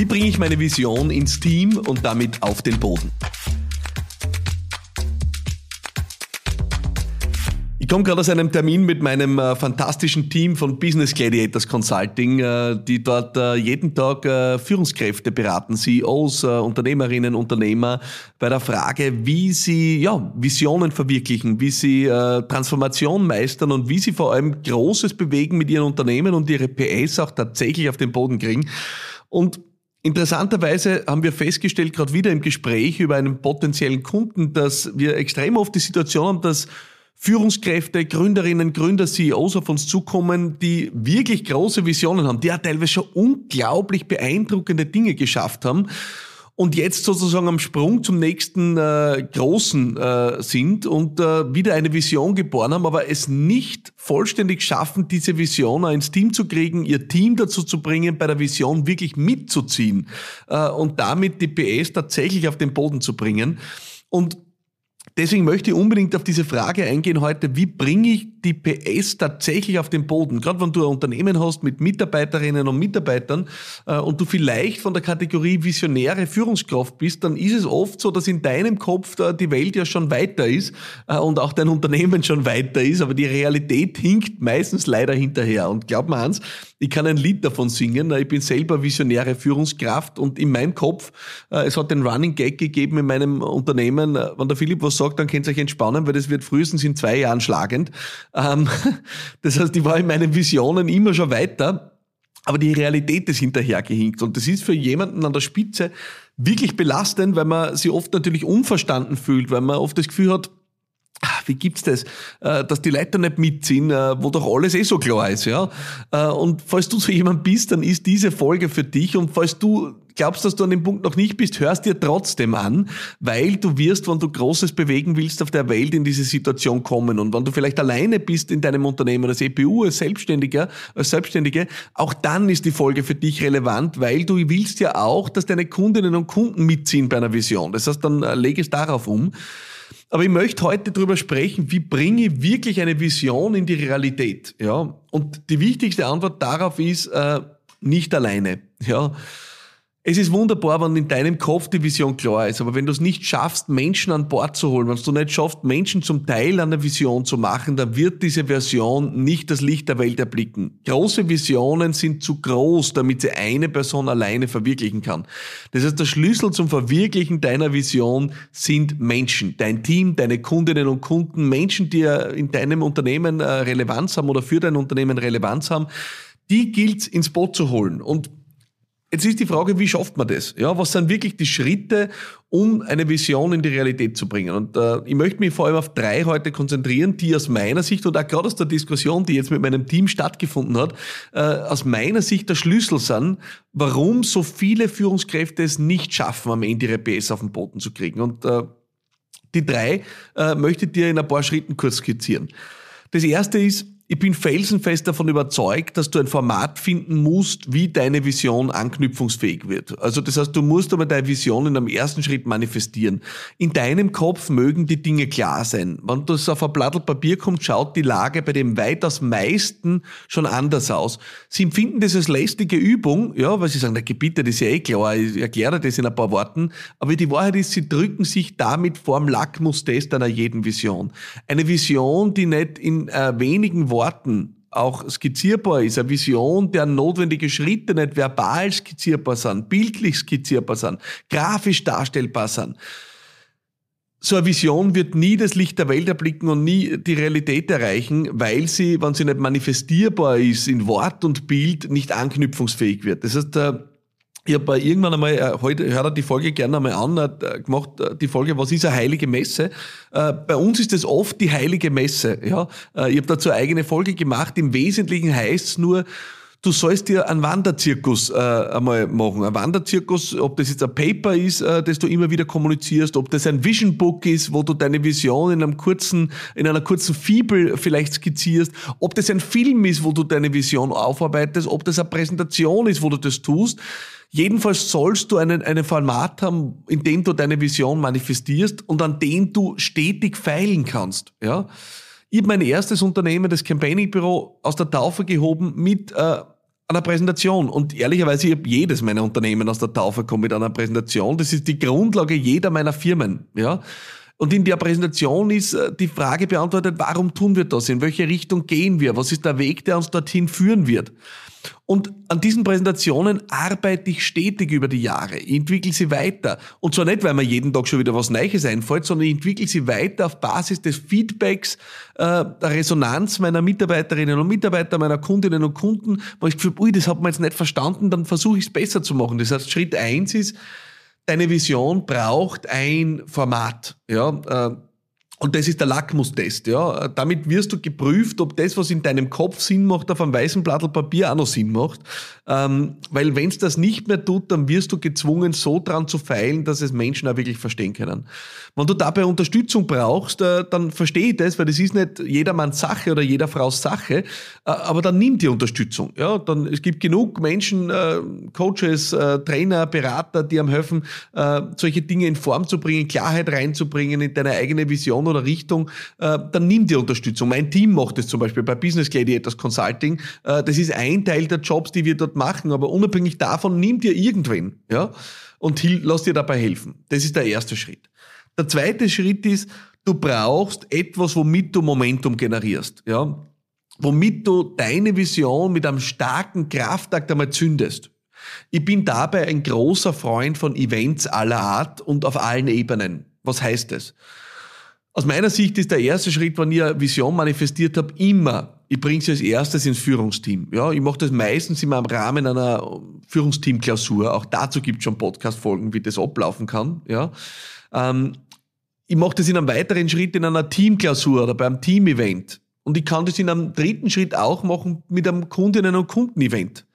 Wie bringe ich meine Vision ins Team und damit auf den Boden? Ich komme gerade aus einem Termin mit meinem äh, fantastischen Team von Business Gladiators Consulting, äh, die dort äh, jeden Tag äh, Führungskräfte beraten, CEOs, äh, Unternehmerinnen, Unternehmer, bei der Frage, wie sie ja, Visionen verwirklichen, wie sie äh, Transformation meistern und wie sie vor allem Großes bewegen mit ihren Unternehmen und ihre PS auch tatsächlich auf den Boden kriegen. Und Interessanterweise haben wir festgestellt, gerade wieder im Gespräch über einen potenziellen Kunden, dass wir extrem oft die Situation haben, dass Führungskräfte, Gründerinnen, Gründer, CEOs auf uns zukommen, die wirklich große Visionen haben, die ja teilweise schon unglaublich beeindruckende Dinge geschafft haben und jetzt sozusagen am Sprung zum nächsten äh, Großen äh, sind und äh, wieder eine Vision geboren haben, aber es nicht vollständig schaffen, diese Vision ins Team zu kriegen, ihr Team dazu zu bringen, bei der Vision wirklich mitzuziehen äh, und damit die PS tatsächlich auf den Boden zu bringen. Und Deswegen möchte ich unbedingt auf diese Frage eingehen heute, wie bringe ich die PS tatsächlich auf den Boden? Gerade wenn du ein Unternehmen hast mit Mitarbeiterinnen und Mitarbeitern äh, und du vielleicht von der Kategorie visionäre Führungskraft bist, dann ist es oft so, dass in deinem Kopf da die Welt ja schon weiter ist äh, und auch dein Unternehmen schon weiter ist, aber die Realität hinkt meistens leider hinterher. Und glaub mir eins, ich kann ein Lied davon singen. Ich bin selber visionäre Führungskraft und in meinem Kopf, äh, es hat den Running Gag gegeben in meinem Unternehmen, äh, wenn der Philipp was sagt, dann könnt ihr euch entspannen, weil das wird frühestens in zwei Jahren schlagend. Ähm, das heißt, ich war in meinen Visionen immer schon weiter, aber die Realität ist hinterhergehinkt. Und das ist für jemanden an der Spitze wirklich belastend, weil man sich oft natürlich unverstanden fühlt, weil man oft das Gefühl hat, Ah, wie gibt's das, äh, dass die Leute nicht mitziehen, äh, wo doch alles eh so klar ist, ja? Äh, und falls du so jemand bist, dann ist diese Folge für dich. Und falls du glaubst, dass du an dem Punkt noch nicht bist, hörst dir trotzdem an, weil du wirst, wenn du Großes bewegen willst, auf der Welt in diese Situation kommen. Und wenn du vielleicht alleine bist in deinem Unternehmen als EPU, als Selbstständiger, als Selbstständige, auch dann ist die Folge für dich relevant, weil du willst ja auch, dass deine Kundinnen und Kunden mitziehen bei einer Vision. Das heißt, dann lege es darauf um. Aber ich möchte heute darüber sprechen, wie bringe ich wirklich eine Vision in die Realität. Ja? Und die wichtigste Antwort darauf ist, äh, nicht alleine. Ja? Es ist wunderbar, wenn in deinem Kopf die Vision klar ist, aber wenn du es nicht schaffst, Menschen an Bord zu holen, wenn du nicht schaffst, Menschen zum Teil an der Vision zu machen, dann wird diese Version nicht das Licht der Welt erblicken. Große Visionen sind zu groß, damit sie eine Person alleine verwirklichen kann. Das heißt, der Schlüssel zum Verwirklichen deiner Vision sind Menschen, dein Team, deine Kundinnen und Kunden, Menschen, die in deinem Unternehmen äh, Relevanz haben oder für dein Unternehmen Relevanz haben. Die gilt ins Boot zu holen. Und Jetzt ist die Frage, wie schafft man das? Ja, was sind wirklich die Schritte, um eine Vision in die Realität zu bringen? Und äh, ich möchte mich vor allem auf drei heute konzentrieren, die aus meiner Sicht und auch gerade aus der Diskussion, die jetzt mit meinem Team stattgefunden hat, äh, aus meiner Sicht der Schlüssel sind, warum so viele Führungskräfte es nicht schaffen, am Ende ihre PS auf den Boden zu kriegen. Und äh, die drei äh, möchte ich dir in ein paar Schritten kurz skizzieren. Das erste ist, ich bin felsenfest davon überzeugt, dass du ein Format finden musst, wie deine Vision anknüpfungsfähig wird. Also das heißt, du musst aber deine Vision in einem ersten Schritt manifestieren. In deinem Kopf mögen die Dinge klar sein. Wenn das auf ein Blatt Papier kommt, schaut die Lage bei dem weitaus meisten schon anders aus. Sie empfinden das als lästige Übung, ja, weil sie sagen, der Gebiete, das ist ja eh klar, ich erkläre das in ein paar Worten. Aber die Wahrheit ist, sie drücken sich damit vorm Lackmustest einer jeden Vision. Eine Vision, die nicht in äh, wenigen Worten Worten auch skizzierbar ist, eine Vision, deren notwendige Schritte nicht verbal skizzierbar sind, bildlich skizzierbar sind, grafisch darstellbar sind. So eine Vision wird nie das Licht der Welt erblicken und nie die Realität erreichen, weil sie, wenn sie nicht manifestierbar ist in Wort und Bild, nicht anknüpfungsfähig wird. Das heißt, ich habe irgendwann einmal, äh, heute hört er die Folge gerne einmal an, äh, gemacht, äh, die Folge, was ist eine heilige Messe? Bei uns ist es oft die heilige Messe. Ja? Ich habe dazu eine eigene Folge gemacht. Im Wesentlichen heißt es nur, du sollst dir einen Wanderzirkus äh, einmal machen. Ein Wanderzirkus, ob das jetzt ein Paper ist, äh, das du immer wieder kommunizierst, ob das ein Vision Book ist, wo du deine Vision in einem kurzen, in einer kurzen Fibel vielleicht skizzierst, ob das ein Film ist, wo du deine Vision aufarbeitest, ob das eine Präsentation ist, wo du das tust. Jedenfalls sollst du einen, einen Format haben, in dem du deine Vision manifestierst und an dem du stetig feilen kannst. Ja? Ich habe mein erstes Unternehmen, das Campaigning Büro, aus der Taufe gehoben mit äh, einer Präsentation. Und ehrlicherweise, ich habe jedes meiner Unternehmen aus der Taufe kommt mit einer Präsentation. Das ist die Grundlage jeder meiner Firmen. Ja. Und in der Präsentation ist äh, die Frage beantwortet, warum tun wir das? In welche Richtung gehen wir? Was ist der Weg, der uns dorthin führen wird? Und an diesen Präsentationen arbeite ich stetig über die Jahre. Entwickle sie weiter. Und zwar nicht, weil mir jeden Tag schon wieder was Neues einfällt, sondern ich entwickle sie weiter auf Basis des Feedbacks, äh, der Resonanz meiner Mitarbeiterinnen und Mitarbeiter, meiner Kundinnen und Kunden, wo ich gefühlt, ui, das hat man jetzt nicht verstanden, dann versuche ich es besser zu machen. Das heißt, Schritt eins ist, deine Vision braucht ein Format. Ja, äh, und das ist der Lackmustest, ja. Damit wirst du geprüft, ob das, was in deinem Kopf Sinn macht, auf einem weißen Blatt Papier auch noch Sinn macht. Ähm, weil wenn es das nicht mehr tut, dann wirst du gezwungen, so dran zu feilen, dass es Menschen auch wirklich verstehen können. Wenn du dabei Unterstützung brauchst, äh, dann verstehe ich das, weil das ist nicht jedermanns Sache oder jeder Frau's Sache, äh, aber dann nimm die Unterstützung. Ja, dann, es gibt genug Menschen, äh, Coaches, äh, Trainer, Berater, die am helfen, äh, solche Dinge in Form zu bringen, Klarheit reinzubringen in deine eigene Vision oder Richtung, äh, dann nimm die Unterstützung. Mein Team macht es zum Beispiel bei Business Gladiators Consulting. Äh, das ist ein Teil der Jobs, die wir dort machen, aber unabhängig davon, nimm dir irgendwen ja, und lass dir dabei helfen. Das ist der erste Schritt. Der zweite Schritt ist, du brauchst etwas, womit du Momentum generierst. Ja, womit du deine Vision mit einem starken Kraftakt einmal zündest. Ich bin dabei ein großer Freund von Events aller Art und auf allen Ebenen. Was heißt das? Aus meiner Sicht ist der erste Schritt, wenn ich eine Vision manifestiert habe, immer, ich bringe sie als erstes ins Führungsteam. Ja, ich mache das meistens immer im Rahmen einer Führungsteam-Klausur. Auch dazu gibt es schon Podcast-Folgen, wie das ablaufen kann. Ja. Ähm, ich mache das in einem weiteren Schritt in einer Teamklausur oder beim Team-Event. Und ich kann das in einem dritten Schritt auch machen mit einem Kundinnen- und Kundenevent.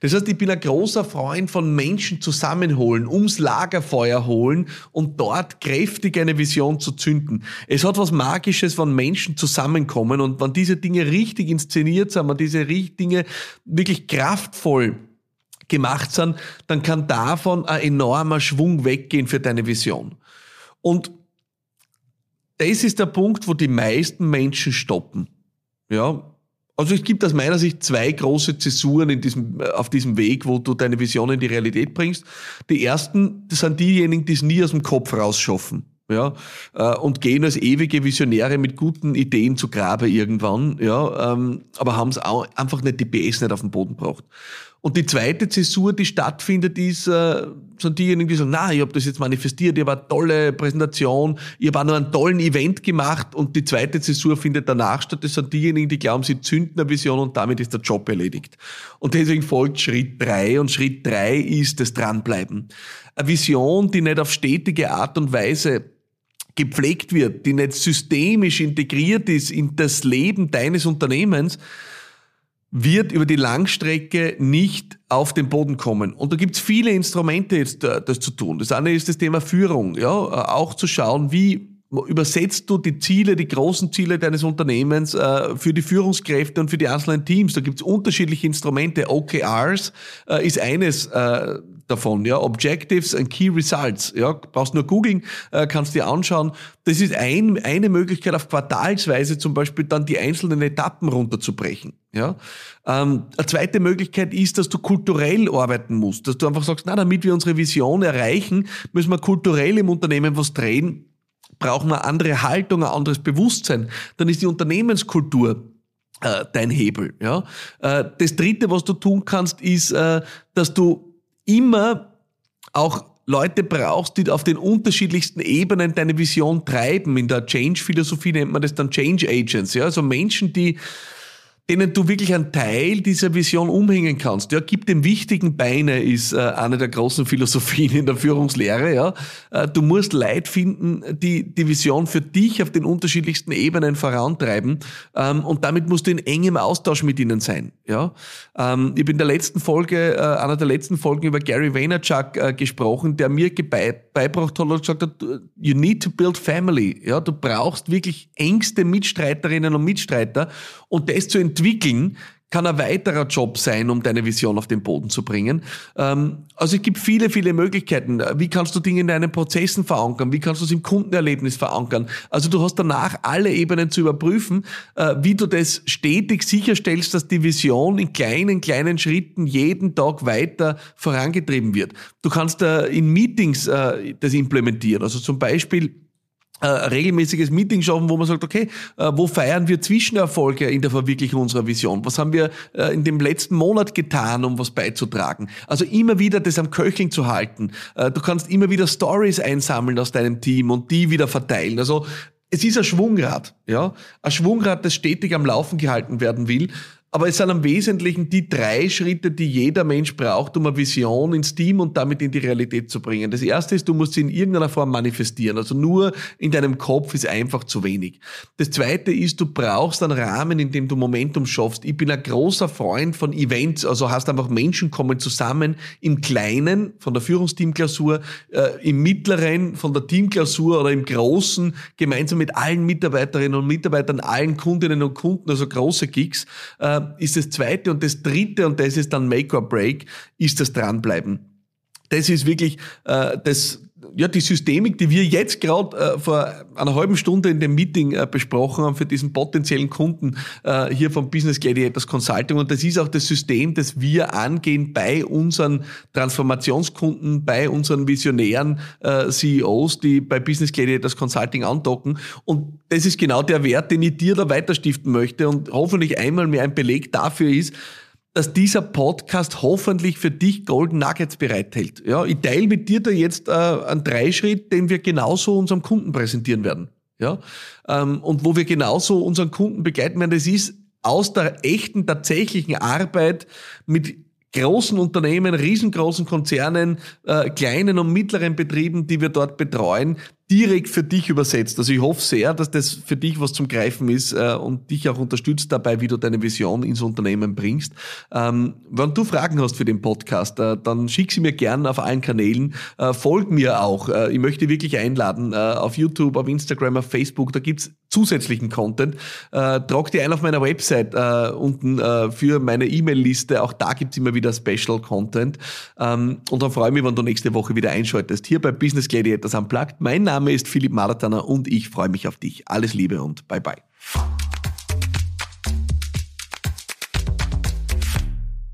Das heißt, ich bin ein großer Freund von Menschen zusammenholen, ums Lagerfeuer holen und dort kräftig eine Vision zu zünden. Es hat was Magisches, wenn Menschen zusammenkommen und wenn diese Dinge richtig inszeniert sind, wenn diese Dinge wirklich kraftvoll gemacht sind, dann kann davon ein enormer Schwung weggehen für deine Vision. Und das ist der Punkt, wo die meisten Menschen stoppen. Ja, also es gibt aus meiner Sicht zwei große Zäsuren in diesem, auf diesem Weg, wo du deine Vision in die Realität bringst. Die ersten, das sind diejenigen, die es nie aus dem Kopf rausschaffen. Ja, äh, und gehen als ewige Visionäre mit guten Ideen zu Grabe irgendwann, ja, ähm, aber haben es auch einfach nicht die PS nicht auf den Boden gebracht. Und die zweite Zäsur, die stattfindet, ist, äh, sind diejenigen, die sagen, na, ich habe das jetzt manifestiert, habe eine tolle Präsentation, habe auch noch einen tollen Event gemacht und die zweite Zäsur findet danach statt. Das sind diejenigen, die glauben, sie zünden eine Vision und damit ist der Job erledigt. Und deswegen folgt Schritt drei und Schritt drei ist das Dranbleiben. Eine Vision, die nicht auf stetige Art und Weise gepflegt wird, die nicht systemisch integriert ist in das Leben deines Unternehmens, wird über die Langstrecke nicht auf den Boden kommen. Und da gibt's viele Instrumente jetzt, äh, das zu tun. Das eine ist das Thema Führung, ja, äh, auch zu schauen, wie übersetzt du die Ziele, die großen Ziele deines Unternehmens äh, für die Führungskräfte und für die einzelnen Teams. Da gibt's unterschiedliche Instrumente. OKRs äh, ist eines äh, davon, ja, Objectives and Key Results, ja, brauchst nur googeln, äh, kannst dir anschauen. Das ist ein, eine Möglichkeit, auf Quartalsweise zum Beispiel dann die einzelnen Etappen runterzubrechen, ja. Ähm, eine zweite Möglichkeit ist, dass du kulturell arbeiten musst, dass du einfach sagst, na, damit wir unsere Vision erreichen, müssen wir kulturell im Unternehmen was drehen, brauchen wir andere Haltung, ein anderes Bewusstsein. Dann ist die Unternehmenskultur äh, dein Hebel. Ja? Äh, das Dritte, was du tun kannst, ist, äh, dass du immer auch Leute brauchst, die auf den unterschiedlichsten Ebenen deine Vision treiben. In der Change-Philosophie nennt man das dann Change Agents, ja, also Menschen, die denen du wirklich einen Teil dieser Vision umhängen kannst. Ja, gib dem wichtigen Beine ist äh, eine der großen Philosophien in der Führungslehre. Ja, äh, du musst Leid finden, die die Vision für dich auf den unterschiedlichsten Ebenen vorantreiben ähm, und damit musst du in engem Austausch mit ihnen sein. Ja, ähm, ich habe in der letzten Folge, äh, einer der letzten Folgen über Gary Vaynerchuk gesprochen, der mir beibracht hat und gesagt hat, you need to build family. Ja, du brauchst wirklich engste Mitstreiterinnen und Mitstreiter und das zu entwickeln, kann ein weiterer Job sein, um deine Vision auf den Boden zu bringen. Ähm, also es gibt viele, viele Möglichkeiten. Wie kannst du Dinge in deinen Prozessen verankern? Wie kannst du es im Kundenerlebnis verankern? Also du hast danach alle Ebenen zu überprüfen, äh, wie du das stetig sicherstellst, dass die Vision in kleinen, kleinen Schritten jeden Tag weiter vorangetrieben wird. Du kannst äh, in Meetings äh, das implementieren. Also zum Beispiel äh, regelmäßiges Meeting schaffen, wo man sagt, okay, äh, wo feiern wir Zwischenerfolge in der Verwirklichung unserer Vision? Was haben wir äh, in dem letzten Monat getan, um was beizutragen? Also immer wieder das am Köcheln zu halten. Du kannst immer wieder Stories einsammeln aus deinem Team und die wieder verteilen. Also es ist ein Schwungrad, ja, ein Schwungrad, das stetig am Laufen gehalten werden will. Aber es sind am Wesentlichen die drei Schritte, die jeder Mensch braucht, um eine Vision ins Team und damit in die Realität zu bringen. Das erste ist, du musst sie in irgendeiner Form manifestieren. Also nur in deinem Kopf ist einfach zu wenig. Das zweite ist, du brauchst einen Rahmen, in dem du Momentum schaffst. Ich bin ein großer Freund von Events, also hast einfach Menschen kommen zusammen im Kleinen von der Führungsteamklausur, äh, im Mittleren von der Teamklausur oder im Großen gemeinsam mit allen Mitarbeiterinnen und Mitarbeitern, allen Kundinnen und Kunden, also große Gigs. Äh, ist das zweite und das dritte, und das ist dann Make or Break, ist das Dranbleiben. Das ist wirklich äh, das, ja, die Systemik, die wir jetzt gerade äh, vor einer halben Stunde in dem Meeting äh, besprochen haben für diesen potenziellen Kunden äh, hier vom Business Gladiators Consulting. Und das ist auch das System, das wir angehen bei unseren Transformationskunden, bei unseren visionären äh, CEOs, die bei Business Gladiators Consulting andocken. Und das ist genau der Wert, den ich dir da weiterstiften möchte und hoffentlich einmal mehr ein Beleg dafür ist, dass dieser Podcast hoffentlich für dich Golden Nuggets bereithält. Ja, ich teile mit dir da jetzt äh, einen Dreischritt, den wir genauso unserem Kunden präsentieren werden. Ja, ähm, und wo wir genauso unseren Kunden begleiten werden. Das ist aus der echten, tatsächlichen Arbeit mit großen Unternehmen, riesengroßen Konzernen, äh, kleinen und mittleren Betrieben, die wir dort betreuen, direkt für dich übersetzt. Also ich hoffe sehr, dass das für dich was zum Greifen ist äh, und dich auch unterstützt dabei, wie du deine Vision ins Unternehmen bringst. Ähm, wenn du Fragen hast für den Podcast, äh, dann schick sie mir gerne auf allen Kanälen. Äh, folg mir auch. Ich möchte wirklich einladen auf YouTube, auf Instagram, auf Facebook. Da gibt's zusätzlichen Content. Trag dir ein auf meiner Website unten für meine E-Mail-Liste. Auch da gibt's immer wieder Special Content. Ähm, und dann freue ich mich, wenn du nächste Woche wieder einschaltest. Hier bei Business Gladiators Unplugged. Mein Name ist Philipp Marataner und ich freue mich auf dich. Alles Liebe und bye bye.